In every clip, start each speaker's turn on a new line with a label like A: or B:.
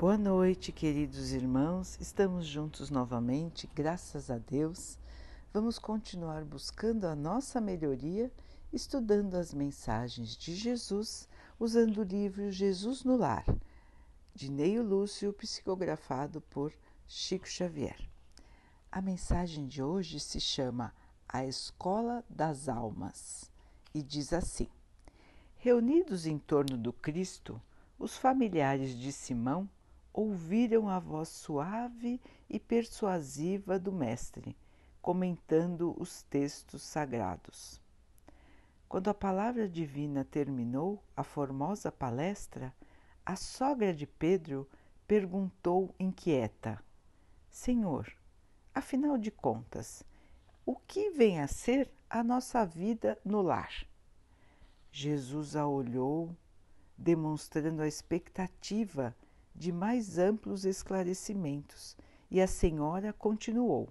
A: Boa noite, queridos irmãos. Estamos juntos novamente, graças a Deus. Vamos continuar buscando a nossa melhoria, estudando as mensagens de Jesus, usando o livro Jesus no Lar, de Neio Lúcio, psicografado por Chico Xavier. A mensagem de hoje se chama A Escola das Almas e diz assim: Reunidos em torno do Cristo, os familiares de Simão ouviram a voz suave e persuasiva do Mestre, comentando os textos sagrados. Quando a palavra divina terminou a formosa palestra, a sogra de Pedro perguntou inquieta: Senhor, afinal de contas, o que vem a ser a nossa vida no lar? Jesus a olhou, demonstrando a expectativa de mais amplos esclarecimentos, e a senhora continuou.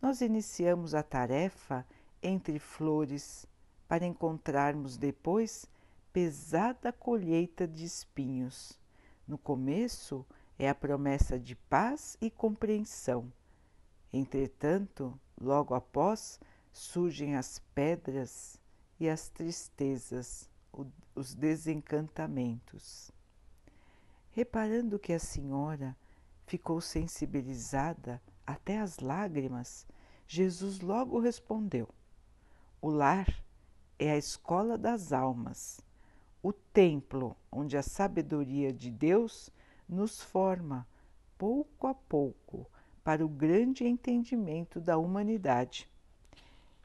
A: Nós iniciamos a tarefa entre flores para encontrarmos depois pesada colheita de espinhos. No começo é a promessa de paz e compreensão. Entretanto, logo após, surgem as pedras e as tristezas, os desencantamentos. Reparando que a senhora ficou sensibilizada até as lágrimas, Jesus logo respondeu: O lar é a escola das almas, o templo onde a sabedoria de Deus nos forma, pouco a pouco, para o grande entendimento da humanidade.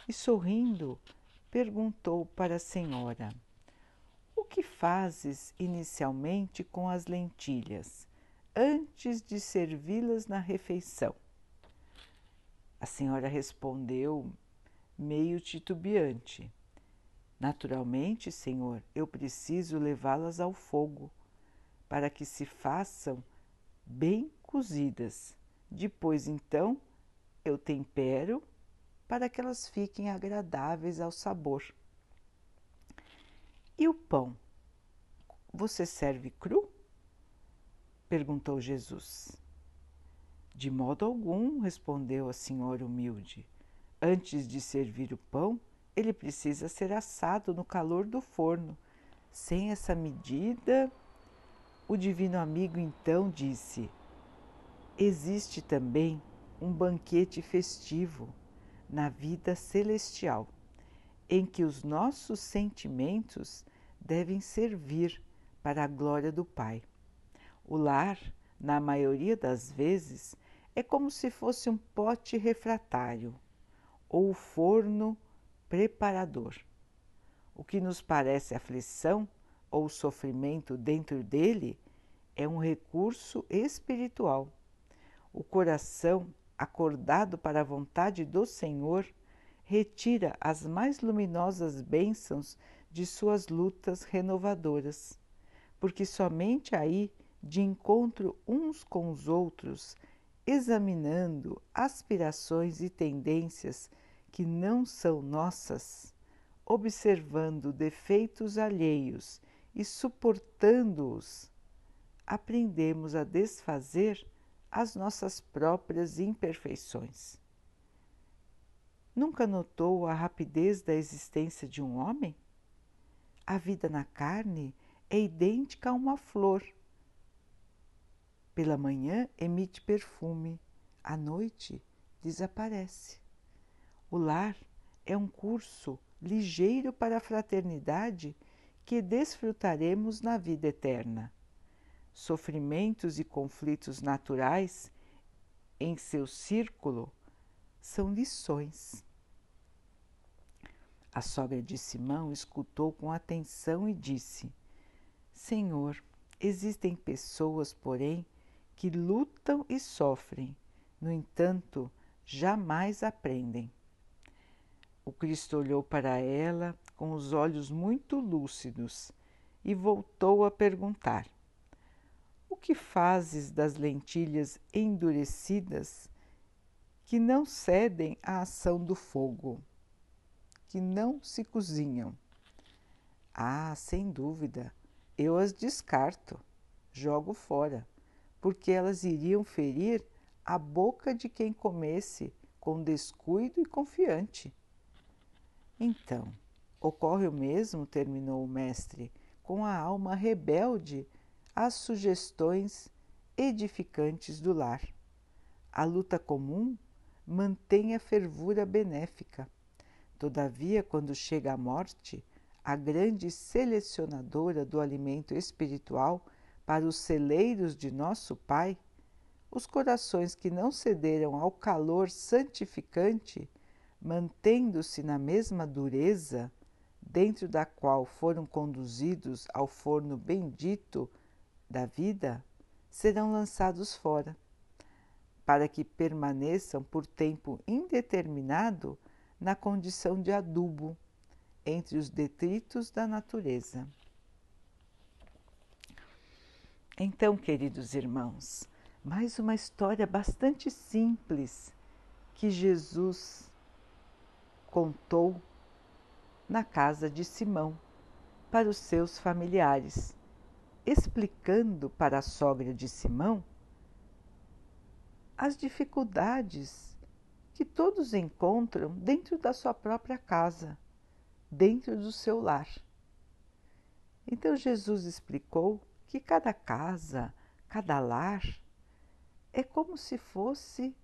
A: E sorrindo, perguntou para a senhora: que fazes inicialmente com as lentilhas, antes de servi-las na refeição? A senhora respondeu, meio titubeante: Naturalmente, senhor, eu preciso levá-las ao fogo, para que se façam bem cozidas. Depois, então, eu tempero para que elas fiquem agradáveis ao sabor. E o pão? Você serve cru? perguntou Jesus. De modo algum, respondeu a senhora humilde. Antes de servir o pão, ele precisa ser assado no calor do forno. Sem essa medida, o divino amigo então disse: Existe também um banquete festivo na vida celestial, em que os nossos sentimentos devem servir para a glória do Pai. O lar, na maioria das vezes, é como se fosse um pote refratário ou forno preparador. O que nos parece aflição ou sofrimento dentro dele é um recurso espiritual. O coração, acordado para a vontade do Senhor, retira as mais luminosas bênçãos de suas lutas renovadoras, porque somente aí, de encontro uns com os outros, examinando aspirações e tendências que não são nossas, observando defeitos alheios e suportando-os, aprendemos a desfazer as nossas próprias imperfeições. Nunca notou a rapidez da existência de um homem? A vida na carne é idêntica a uma flor. Pela manhã emite perfume, à noite desaparece. O lar é um curso ligeiro para a fraternidade que desfrutaremos na vida eterna. Sofrimentos e conflitos naturais em seu círculo são lições. A sogra de Simão escutou com atenção e disse: Senhor, existem pessoas, porém, que lutam e sofrem, no entanto, jamais aprendem. O Cristo olhou para ela com os olhos muito lúcidos e voltou a perguntar: O que fazes das lentilhas endurecidas que não cedem à ação do fogo? Que não se cozinham. Ah, sem dúvida, eu as descarto, jogo fora, porque elas iriam ferir a boca de quem comesse com descuido e confiante. Então, ocorre o mesmo, terminou o mestre, com a alma rebelde às sugestões edificantes do lar. A luta comum mantém a fervura benéfica. Todavia, quando chega a morte, a grande selecionadora do alimento espiritual para os celeiros de nosso Pai, os corações que não cederam ao calor santificante, mantendo-se na mesma dureza, dentro da qual foram conduzidos ao forno bendito da vida, serão lançados fora, para que permaneçam por tempo indeterminado na condição de adubo entre os detritos da natureza. Então, queridos irmãos, mais uma história bastante simples que Jesus contou na casa de Simão para os seus familiares, explicando para a sogra de Simão as dificuldades que todos encontram dentro da sua própria casa, dentro do seu lar. Então Jesus explicou que cada casa, cada lar, é como se fosse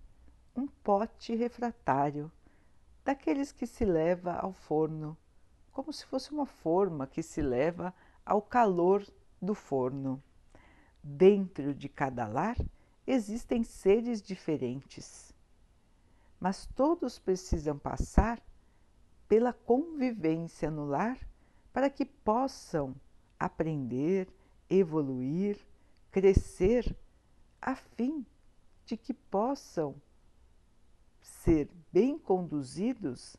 A: um pote refratário, daqueles que se leva ao forno, como se fosse uma forma que se leva ao calor do forno. Dentro de cada lar existem seres diferentes, mas todos precisam passar pela convivência no lar para que possam aprender, evoluir, crescer, a fim de que possam ser bem conduzidos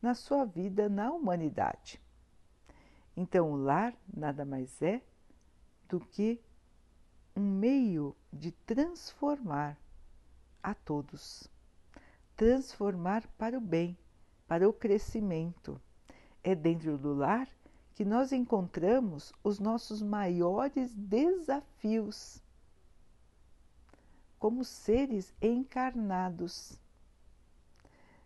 A: na sua vida na humanidade. Então, o lar nada mais é do que um meio de transformar a todos, transformar para o bem, para o crescimento. É dentro do lar que nós encontramos os nossos maiores desafios como seres encarnados.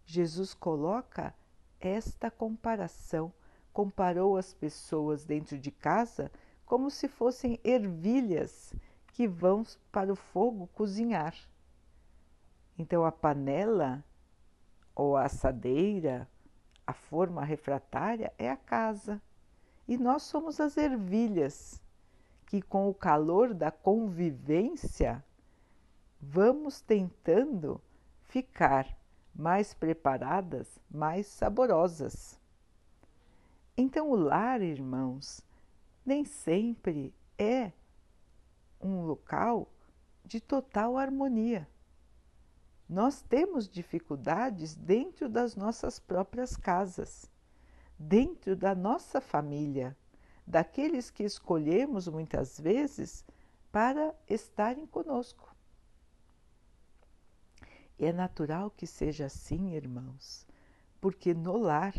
A: Jesus coloca esta comparação, comparou as pessoas dentro de casa como se fossem ervilhas que vão para o fogo cozinhar. Então a panela ou a assadeira, a forma refratária é a casa. E nós somos as ervilhas que, com o calor da convivência, vamos tentando ficar mais preparadas, mais saborosas. Então, o lar, irmãos, nem sempre é um local de total harmonia. Nós temos dificuldades dentro das nossas próprias casas, dentro da nossa família, daqueles que escolhemos muitas vezes para estarem conosco. E é natural que seja assim, irmãos, porque no lar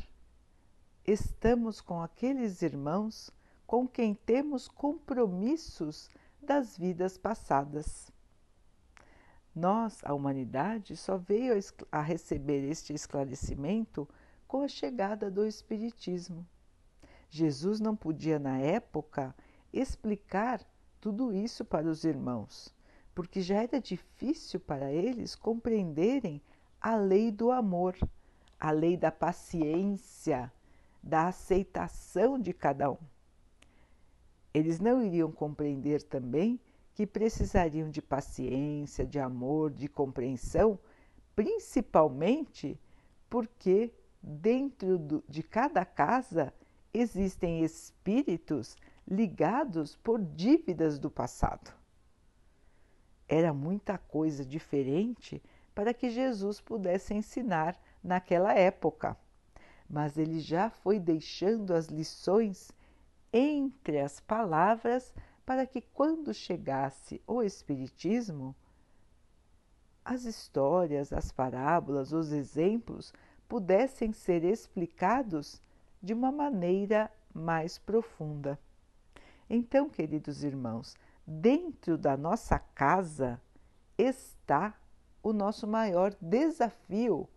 A: estamos com aqueles irmãos com quem temos compromissos das vidas passadas. Nós, a humanidade, só veio a receber este esclarecimento com a chegada do Espiritismo. Jesus não podia, na época, explicar tudo isso para os irmãos, porque já era difícil para eles compreenderem a lei do amor, a lei da paciência, da aceitação de cada um. Eles não iriam compreender também que precisariam de paciência, de amor, de compreensão, principalmente porque dentro do, de cada casa existem espíritos ligados por dívidas do passado. Era muita coisa diferente para que Jesus pudesse ensinar naquela época, mas ele já foi deixando as lições entre as palavras para que, quando chegasse o Espiritismo, as histórias, as parábolas, os exemplos pudessem ser explicados de uma maneira mais profunda. Então, queridos irmãos, dentro da nossa casa está o nosso maior desafio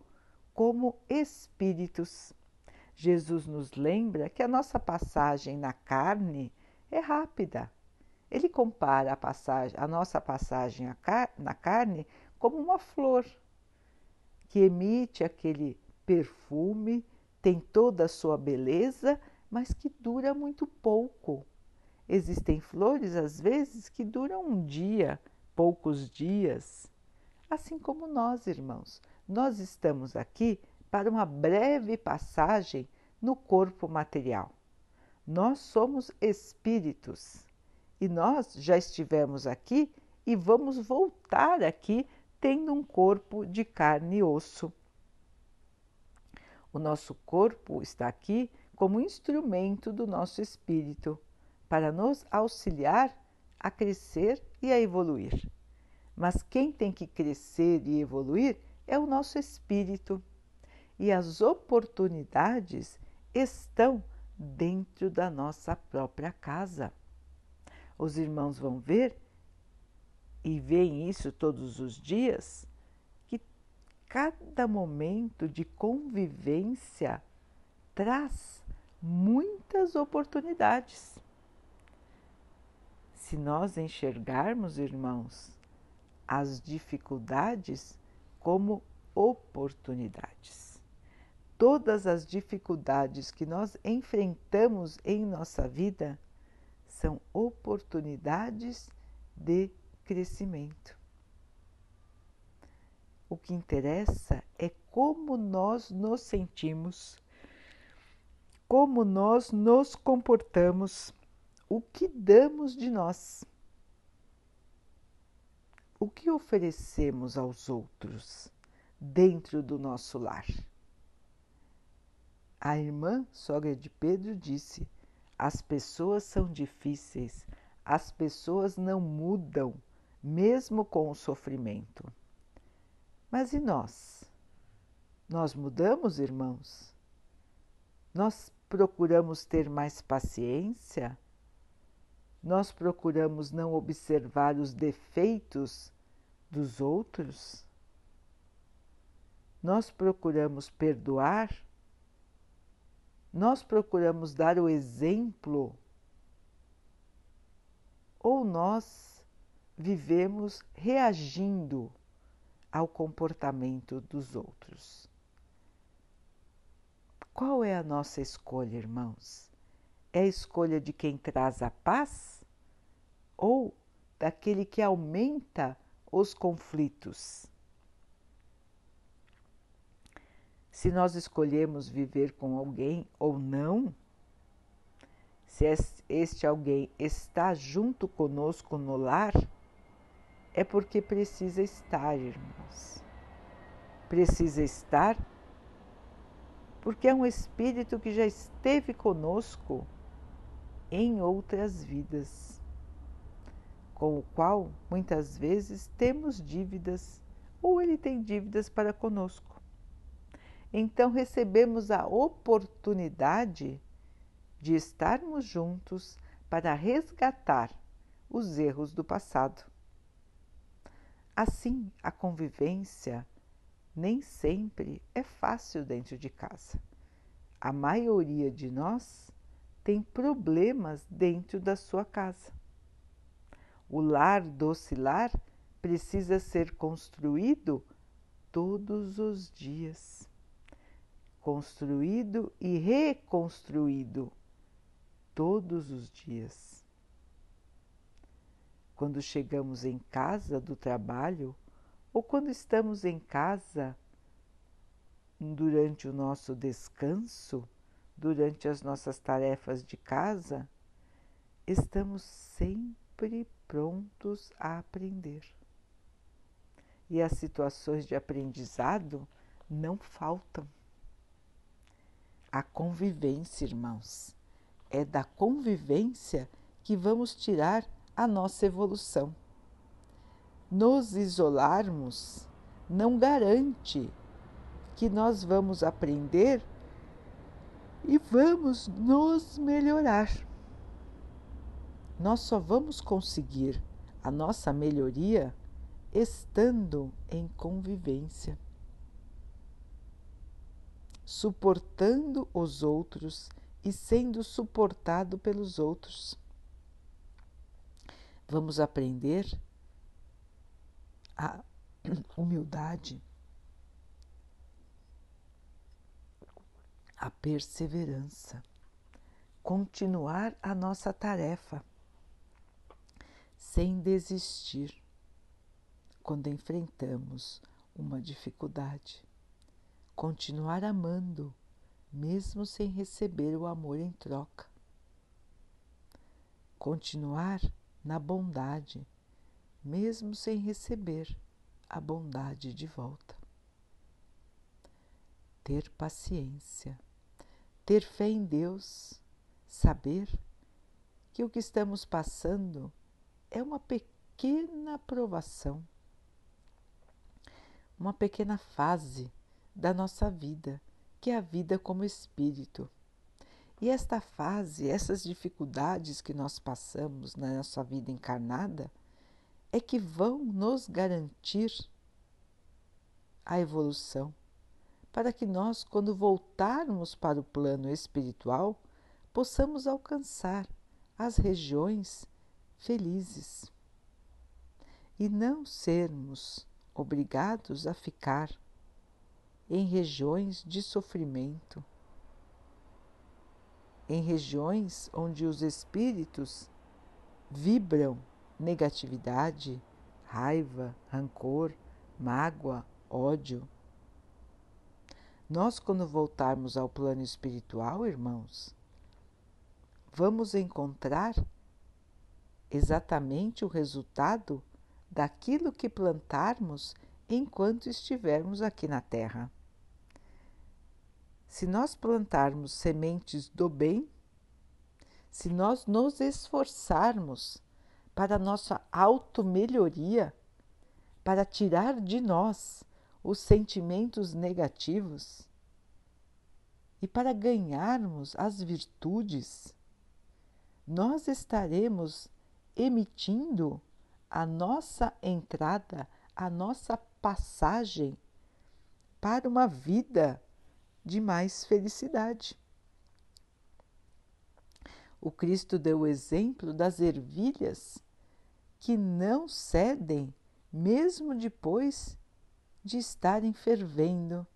A: como espíritos. Jesus nos lembra que a nossa passagem na carne é rápida. Ele compara a, passagem, a nossa passagem na carne como uma flor que emite aquele perfume, tem toda a sua beleza, mas que dura muito pouco. Existem flores, às vezes, que duram um dia, poucos dias. Assim como nós, irmãos, nós estamos aqui para uma breve passagem no corpo material. Nós somos espíritos e nós já estivemos aqui e vamos voltar aqui tendo um corpo de carne e osso. O nosso corpo está aqui como instrumento do nosso espírito para nos auxiliar a crescer e a evoluir. Mas quem tem que crescer e evoluir é o nosso espírito. E as oportunidades estão dentro da nossa própria casa. Os irmãos vão ver e veem isso todos os dias, que cada momento de convivência traz muitas oportunidades. Se nós enxergarmos, irmãos, as dificuldades como oportunidades. Todas as dificuldades que nós enfrentamos em nossa vida são oportunidades de crescimento. O que interessa é como nós nos sentimos, como nós nos comportamos, o que damos de nós, o que oferecemos aos outros dentro do nosso lar. A irmã sogra de Pedro disse: as pessoas são difíceis, as pessoas não mudam mesmo com o sofrimento. Mas e nós? Nós mudamos, irmãos? Nós procuramos ter mais paciência? Nós procuramos não observar os defeitos dos outros? Nós procuramos perdoar? Nós procuramos dar o exemplo? Ou nós vivemos reagindo ao comportamento dos outros. Qual é a nossa escolha, irmãos? É a escolha de quem traz a paz ou daquele que aumenta os conflitos? Se nós escolhemos viver com alguém ou não, se este alguém está junto conosco no lar, é porque precisa estar, irmãos. Precisa estar porque é um espírito que já esteve conosco em outras vidas, com o qual muitas vezes temos dívidas ou ele tem dívidas para conosco. Então recebemos a oportunidade de estarmos juntos para resgatar os erros do passado Assim, a convivência nem sempre é fácil dentro de casa. A maioria de nós tem problemas dentro da sua casa. O lar docilar precisa ser construído todos os dias. Construído e reconstruído todos os dias quando chegamos em casa do trabalho ou quando estamos em casa durante o nosso descanso, durante as nossas tarefas de casa, estamos sempre prontos a aprender. E as situações de aprendizado não faltam. A convivência, irmãos, é da convivência que vamos tirar a nossa evolução. Nos isolarmos não garante que nós vamos aprender e vamos nos melhorar. nós só vamos conseguir a nossa melhoria estando em convivência, suportando os outros e sendo suportado pelos outros. Vamos aprender a humildade, a perseverança, continuar a nossa tarefa sem desistir quando enfrentamos uma dificuldade. Continuar amando, mesmo sem receber o amor em troca. Continuar na bondade, mesmo sem receber a bondade de volta. Ter paciência, ter fé em Deus, saber que o que estamos passando é uma pequena provação, uma pequena fase da nossa vida, que é a vida como espírito. E esta fase, essas dificuldades que nós passamos na nossa vida encarnada, é que vão nos garantir a evolução, para que nós, quando voltarmos para o plano espiritual, possamos alcançar as regiões felizes e não sermos obrigados a ficar em regiões de sofrimento, em regiões onde os espíritos vibram negatividade, raiva, rancor, mágoa, ódio. Nós, quando voltarmos ao plano espiritual, irmãos, vamos encontrar exatamente o resultado daquilo que plantarmos enquanto estivermos aqui na Terra. Se nós plantarmos sementes do bem, se nós nos esforçarmos para nossa auto-melhoria, para tirar de nós os sentimentos negativos e para ganharmos as virtudes, nós estaremos emitindo a nossa entrada, a nossa passagem para uma vida de mais felicidade. O Cristo deu o exemplo das ervilhas que não cedem, mesmo depois de estarem fervendo,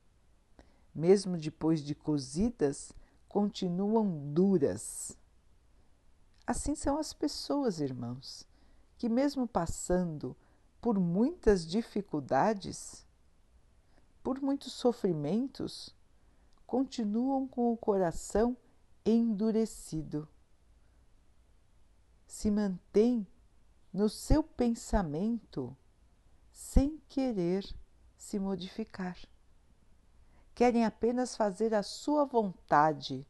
A: mesmo depois de cozidas, continuam duras. Assim são as pessoas, irmãos, que, mesmo passando por muitas dificuldades, por muitos sofrimentos, continuam com o coração endurecido. Se mantém no seu pensamento sem querer se modificar. Querem apenas fazer a sua vontade,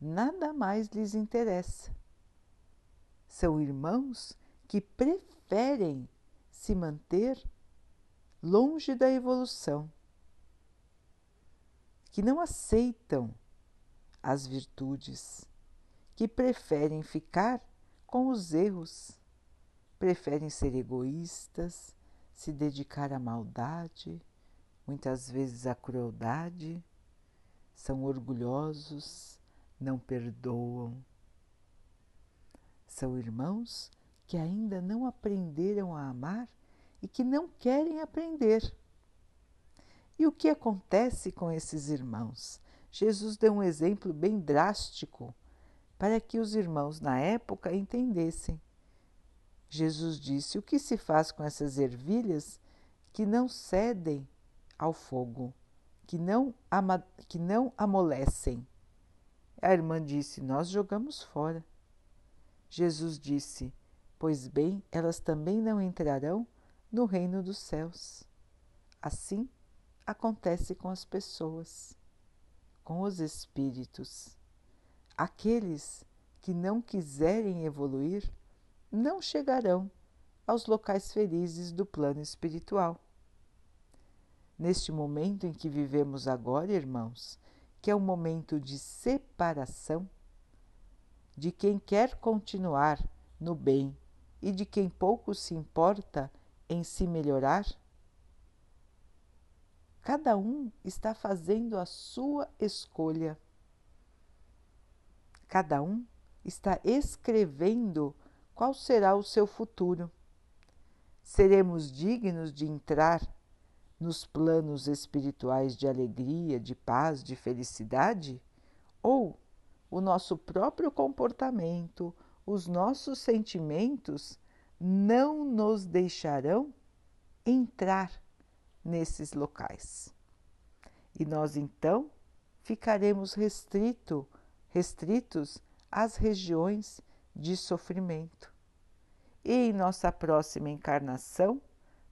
A: nada mais lhes interessa são irmãos que preferem se manter longe da evolução, que não aceitam as virtudes, que preferem ficar com os erros, preferem ser egoístas, se dedicar à maldade, muitas vezes à crueldade, são orgulhosos, não perdoam são irmãos que ainda não aprenderam a amar e que não querem aprender. E o que acontece com esses irmãos? Jesus deu um exemplo bem drástico para que os irmãos na época entendessem. Jesus disse: O que se faz com essas ervilhas que não cedem ao fogo, que não, ama, que não amolecem? A irmã disse: Nós jogamos fora. Jesus disse: Pois bem, elas também não entrarão no reino dos céus. Assim acontece com as pessoas, com os espíritos. Aqueles que não quiserem evoluir não chegarão aos locais felizes do plano espiritual. Neste momento em que vivemos agora, irmãos, que é um momento de separação, de quem quer continuar no bem e de quem pouco se importa em se melhorar? Cada um está fazendo a sua escolha. Cada um está escrevendo qual será o seu futuro. Seremos dignos de entrar nos planos espirituais de alegria, de paz, de felicidade? Ou o nosso próprio comportamento, os nossos sentimentos não nos deixarão entrar nesses locais. E nós então ficaremos restrito, restritos às regiões de sofrimento. E em nossa próxima encarnação,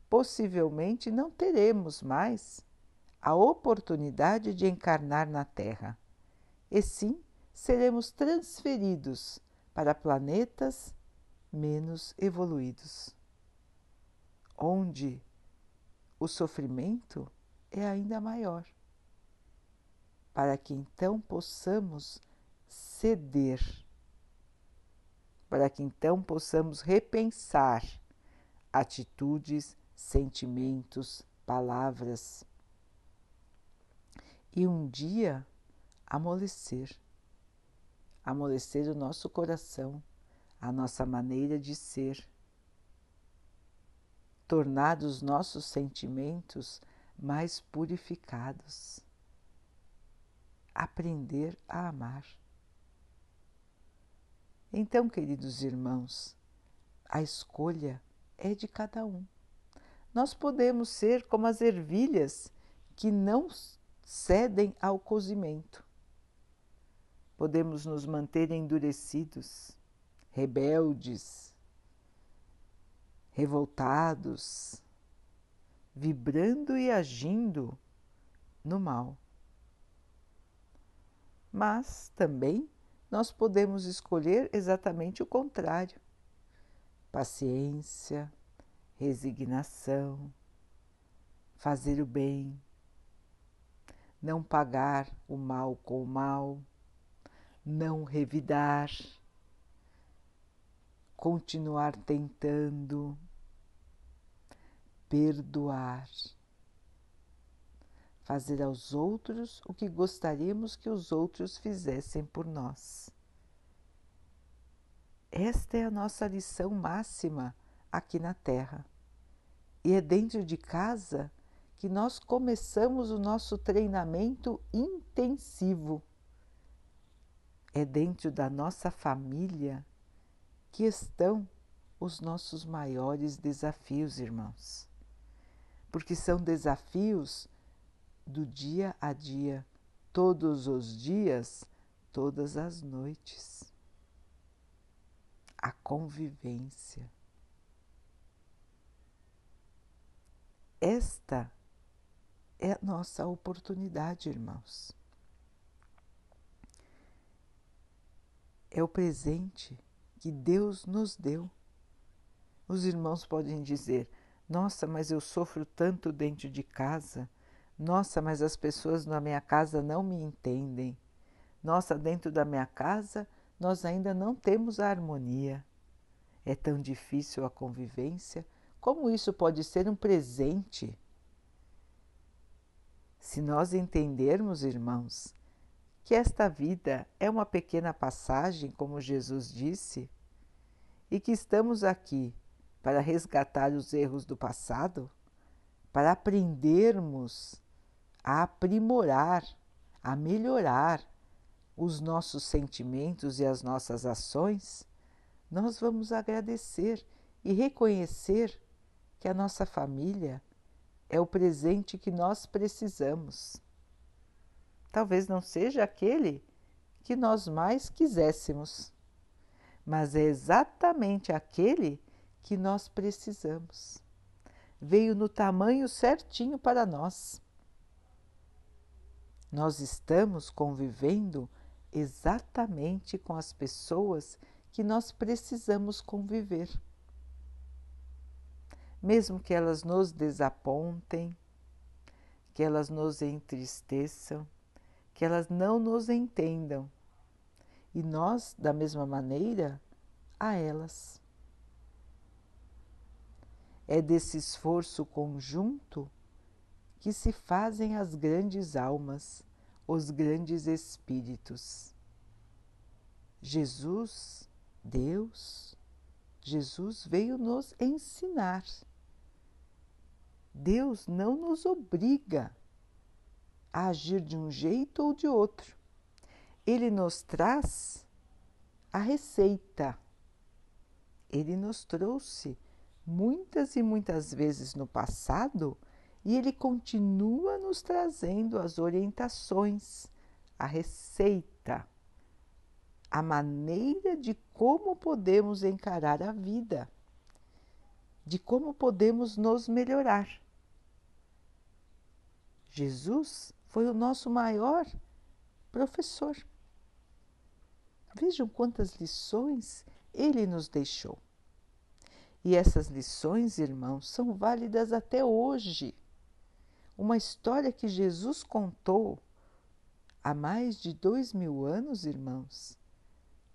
A: possivelmente não teremos mais a oportunidade de encarnar na Terra, e sim seremos transferidos para planetas menos evoluídos, onde o sofrimento é ainda maior, para que então possamos ceder, para que então possamos repensar atitudes, sentimentos, palavras e um dia amolecer amolecer o nosso coração, a nossa maneira de ser, tornar os nossos sentimentos mais purificados, aprender a amar. Então, queridos irmãos, a escolha é de cada um. Nós podemos ser como as ervilhas que não cedem ao cozimento podemos nos manter endurecidos, rebeldes, revoltados, vibrando e agindo no mal. Mas também nós podemos escolher exatamente o contrário: paciência, resignação, fazer o bem, não pagar o mal com o mal não revidar, continuar tentando, perdoar, fazer aos outros o que gostaríamos que os outros fizessem por nós. Esta é a nossa lição máxima aqui na Terra. E é dentro de casa que nós começamos o nosso treinamento intensivo é dentro da nossa família que estão os nossos maiores desafios, irmãos. Porque são desafios do dia a dia, todos os dias, todas as noites. A convivência. Esta é a nossa oportunidade, irmãos. é o presente que Deus nos deu. Os irmãos podem dizer: Nossa, mas eu sofro tanto dentro de casa. Nossa, mas as pessoas na minha casa não me entendem. Nossa, dentro da minha casa nós ainda não temos a harmonia. É tão difícil a convivência. Como isso pode ser um presente? Se nós entendermos, irmãos, que esta vida é uma pequena passagem, como Jesus disse, e que estamos aqui para resgatar os erros do passado, para aprendermos a aprimorar, a melhorar os nossos sentimentos e as nossas ações, nós vamos agradecer e reconhecer que a nossa família é o presente que nós precisamos talvez não seja aquele que nós mais quiséssemos, mas é exatamente aquele que nós precisamos. Veio no tamanho certinho para nós. Nós estamos convivendo exatamente com as pessoas que nós precisamos conviver. Mesmo que elas nos desapontem, que elas nos entristeçam, que elas não nos entendam. E nós, da mesma maneira, a elas. É desse esforço conjunto que se fazem as grandes almas, os grandes espíritos. Jesus, Deus, Jesus veio nos ensinar. Deus não nos obriga a agir de um jeito ou de outro. Ele nos traz a receita. Ele nos trouxe muitas e muitas vezes no passado e ele continua nos trazendo as orientações, a receita, a maneira de como podemos encarar a vida, de como podemos nos melhorar. Jesus foi o nosso maior professor. Vejam quantas lições ele nos deixou. E essas lições, irmãos, são válidas até hoje uma história que Jesus contou há mais de dois mil anos, irmãos,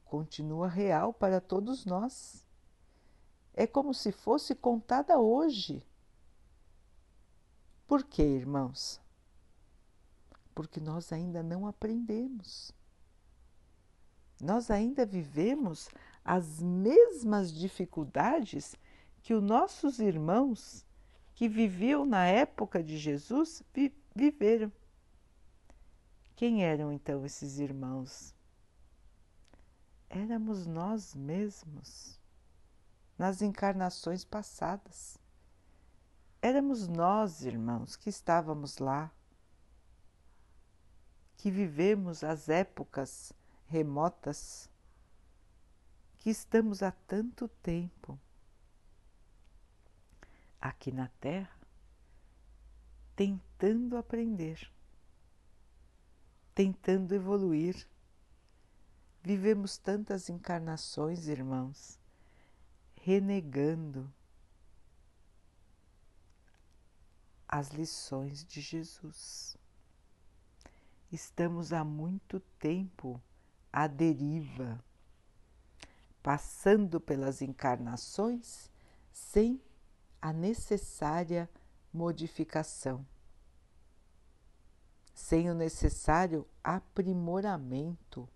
A: continua real para todos nós. É como se fosse contada hoje. Por quê, irmãos? Porque nós ainda não aprendemos. Nós ainda vivemos as mesmas dificuldades que os nossos irmãos que viviam na época de Jesus vi viveram. Quem eram então esses irmãos? Éramos nós mesmos, nas encarnações passadas. Éramos nós, irmãos, que estávamos lá, que vivemos as épocas remotas, que estamos há tanto tempo aqui na Terra, tentando aprender, tentando evoluir. Vivemos tantas encarnações, irmãos, renegando as lições de Jesus. Estamos há muito tempo à deriva, passando pelas encarnações sem a necessária modificação, sem o necessário aprimoramento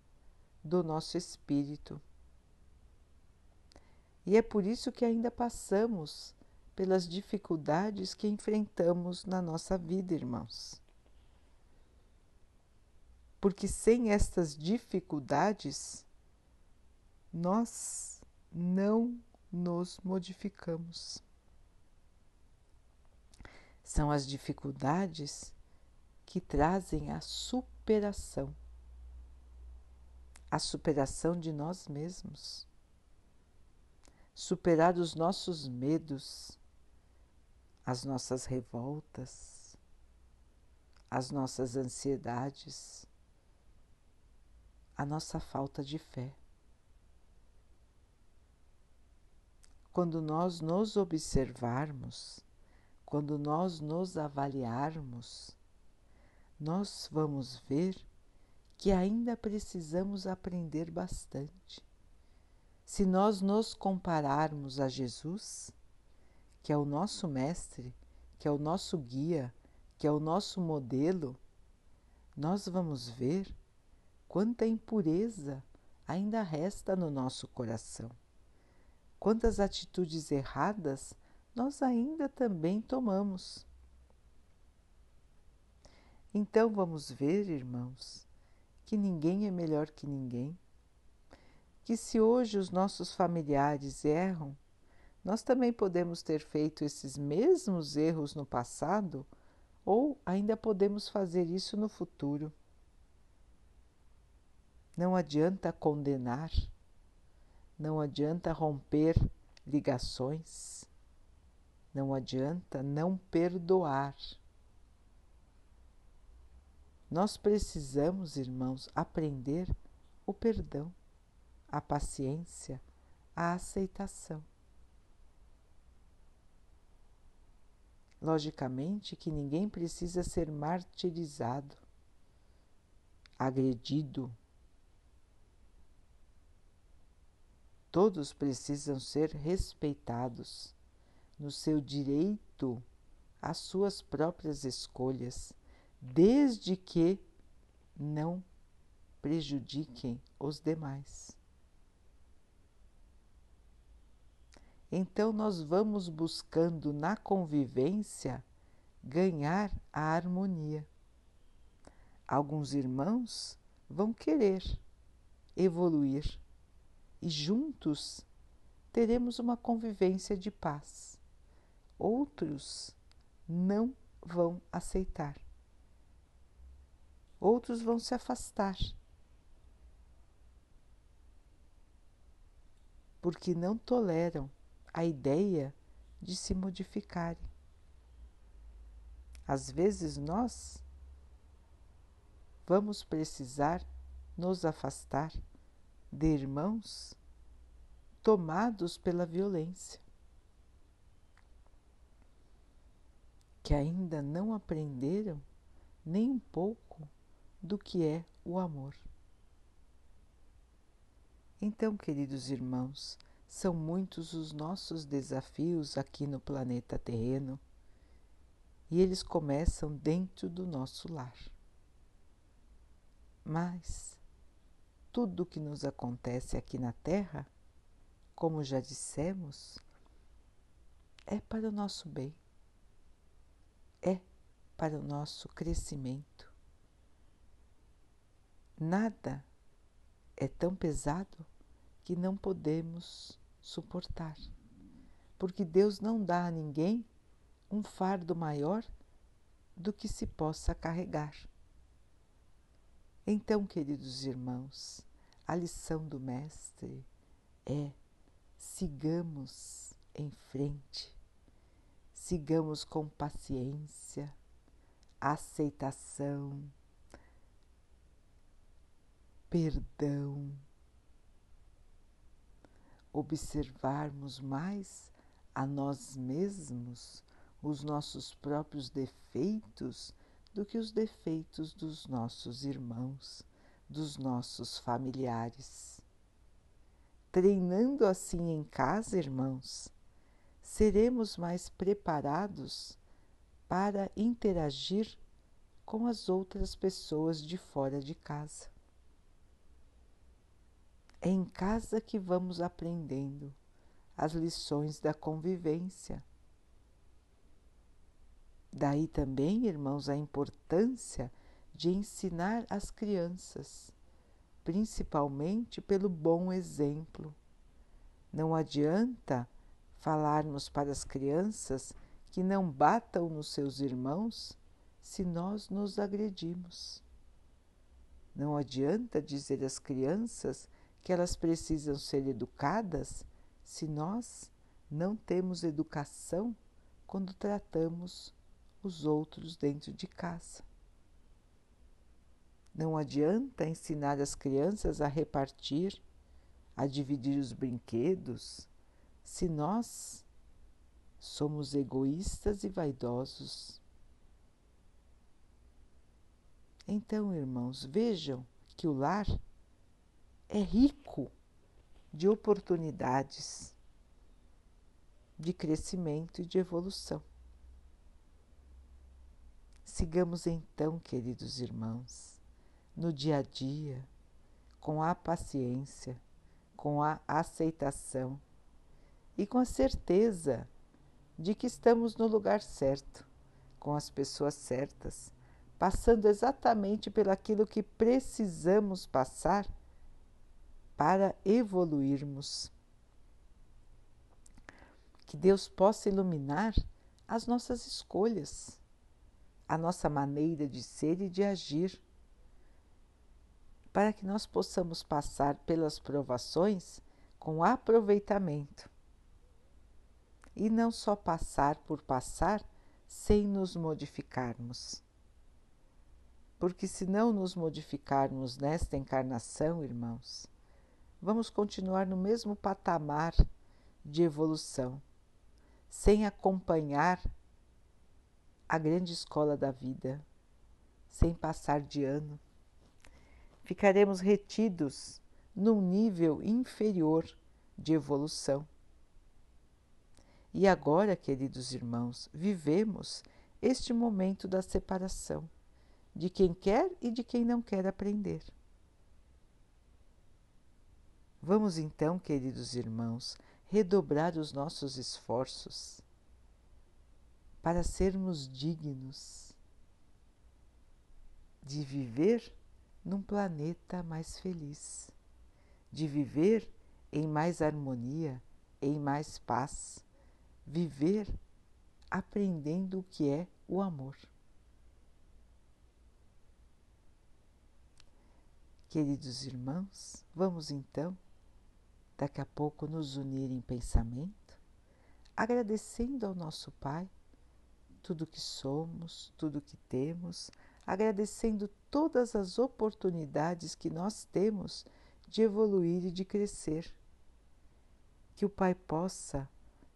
A: do nosso espírito. E é por isso que ainda passamos pelas dificuldades que enfrentamos na nossa vida, irmãos. Porque sem estas dificuldades, nós não nos modificamos. São as dificuldades que trazem a superação, a superação de nós mesmos, superar os nossos medos, as nossas revoltas, as nossas ansiedades, a nossa falta de fé. Quando nós nos observarmos, quando nós nos avaliarmos, nós vamos ver que ainda precisamos aprender bastante. Se nós nos compararmos a Jesus, que é o nosso mestre, que é o nosso guia, que é o nosso modelo, nós vamos ver quanta impureza ainda resta no nosso coração, quantas atitudes erradas nós ainda também tomamos. Então vamos ver, irmãos, que ninguém é melhor que ninguém, que se hoje os nossos familiares erram, nós também podemos ter feito esses mesmos erros no passado ou ainda podemos fazer isso no futuro. Não adianta condenar, não adianta romper ligações não adianta não perdoar. Nós precisamos, irmãos, aprender o perdão, a paciência, a aceitação. Logicamente que ninguém precisa ser martirizado, agredido. Todos precisam ser respeitados no seu direito às suas próprias escolhas, desde que não prejudiquem os demais. Então, nós vamos buscando na convivência ganhar a harmonia. Alguns irmãos vão querer evoluir e juntos teremos uma convivência de paz. Outros não vão aceitar. Outros vão se afastar. Porque não toleram a ideia de se modificarem. Às vezes nós vamos precisar nos afastar de irmãos tomados pela violência, que ainda não aprenderam nem um pouco do que é o amor. Então, queridos irmãos, são muitos os nossos desafios aqui no planeta terreno e eles começam dentro do nosso lar. Mas tudo o que nos acontece aqui na Terra, como já dissemos, é para o nosso bem, é para o nosso crescimento. Nada é tão pesado que não podemos suportar, porque Deus não dá a ninguém um fardo maior do que se possa carregar. Então, queridos irmãos, a lição do Mestre é sigamos em frente, sigamos com paciência, aceitação, perdão, observarmos mais a nós mesmos, os nossos próprios defeitos do que os defeitos dos nossos irmãos, dos nossos familiares. Treinando assim em casa, irmãos, seremos mais preparados para interagir com as outras pessoas de fora de casa. É em casa que vamos aprendendo as lições da convivência Daí também, irmãos, a importância de ensinar as crianças, principalmente pelo bom exemplo. Não adianta falarmos para as crianças que não batam nos seus irmãos se nós nos agredimos. Não adianta dizer às crianças que elas precisam ser educadas se nós não temos educação quando tratamos os outros dentro de casa. Não adianta ensinar as crianças a repartir, a dividir os brinquedos, se nós somos egoístas e vaidosos. Então, irmãos, vejam que o lar é rico de oportunidades de crescimento e de evolução. Sigamos então, queridos irmãos, no dia a dia, com a paciência, com a aceitação e com a certeza de que estamos no lugar certo, com as pessoas certas, passando exatamente pelo aquilo que precisamos passar para evoluirmos. Que Deus possa iluminar as nossas escolhas a nossa maneira de ser e de agir, para que nós possamos passar pelas provações com aproveitamento e não só passar por passar sem nos modificarmos. Porque se não nos modificarmos nesta encarnação, irmãos, vamos continuar no mesmo patamar de evolução, sem acompanhar a grande escola da vida, sem passar de ano. Ficaremos retidos num nível inferior de evolução. E agora, queridos irmãos, vivemos este momento da separação de quem quer e de quem não quer aprender. Vamos então, queridos irmãos, redobrar os nossos esforços para sermos dignos de viver num planeta mais feliz, de viver em mais harmonia, em mais paz, viver aprendendo o que é o amor. Queridos irmãos, vamos então, daqui a pouco, nos unir em pensamento, agradecendo ao nosso Pai tudo que somos, tudo que temos, agradecendo todas as oportunidades que nós temos de evoluir e de crescer. Que o Pai possa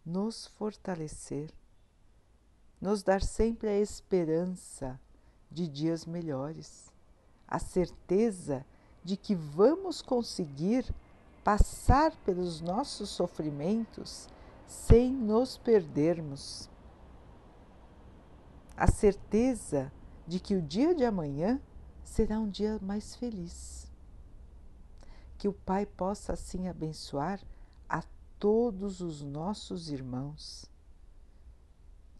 A: nos fortalecer, nos dar sempre a esperança de dias melhores, a certeza de que vamos conseguir passar pelos nossos sofrimentos sem nos perdermos. A certeza de que o dia de amanhã será um dia mais feliz. Que o Pai possa assim abençoar a todos os nossos irmãos.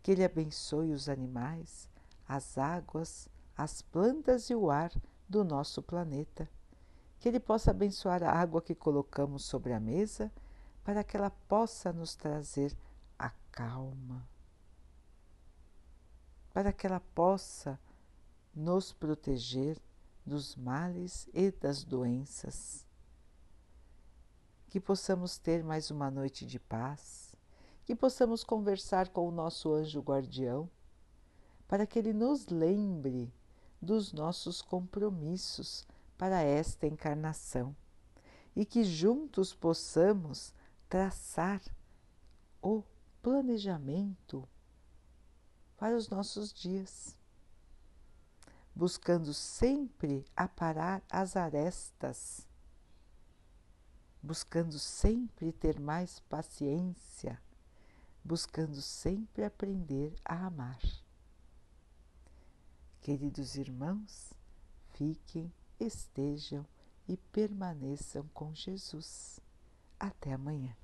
A: Que Ele abençoe os animais, as águas, as plantas e o ar do nosso planeta que Ele possa abençoar a água que colocamos sobre a mesa, para que ela possa nos trazer a calma, para que ela possa nos proteger dos males e das doenças. Que possamos ter mais uma noite de paz, que possamos conversar com o nosso anjo guardião, para que ele nos lembre dos nossos compromissos para esta encarnação e que juntos possamos traçar o planejamento para os nossos dias, buscando sempre aparar as arestas, buscando sempre ter mais paciência, buscando sempre aprender a amar. Queridos irmãos, fiquem estejam e permaneçam com Jesus. Até amanhã.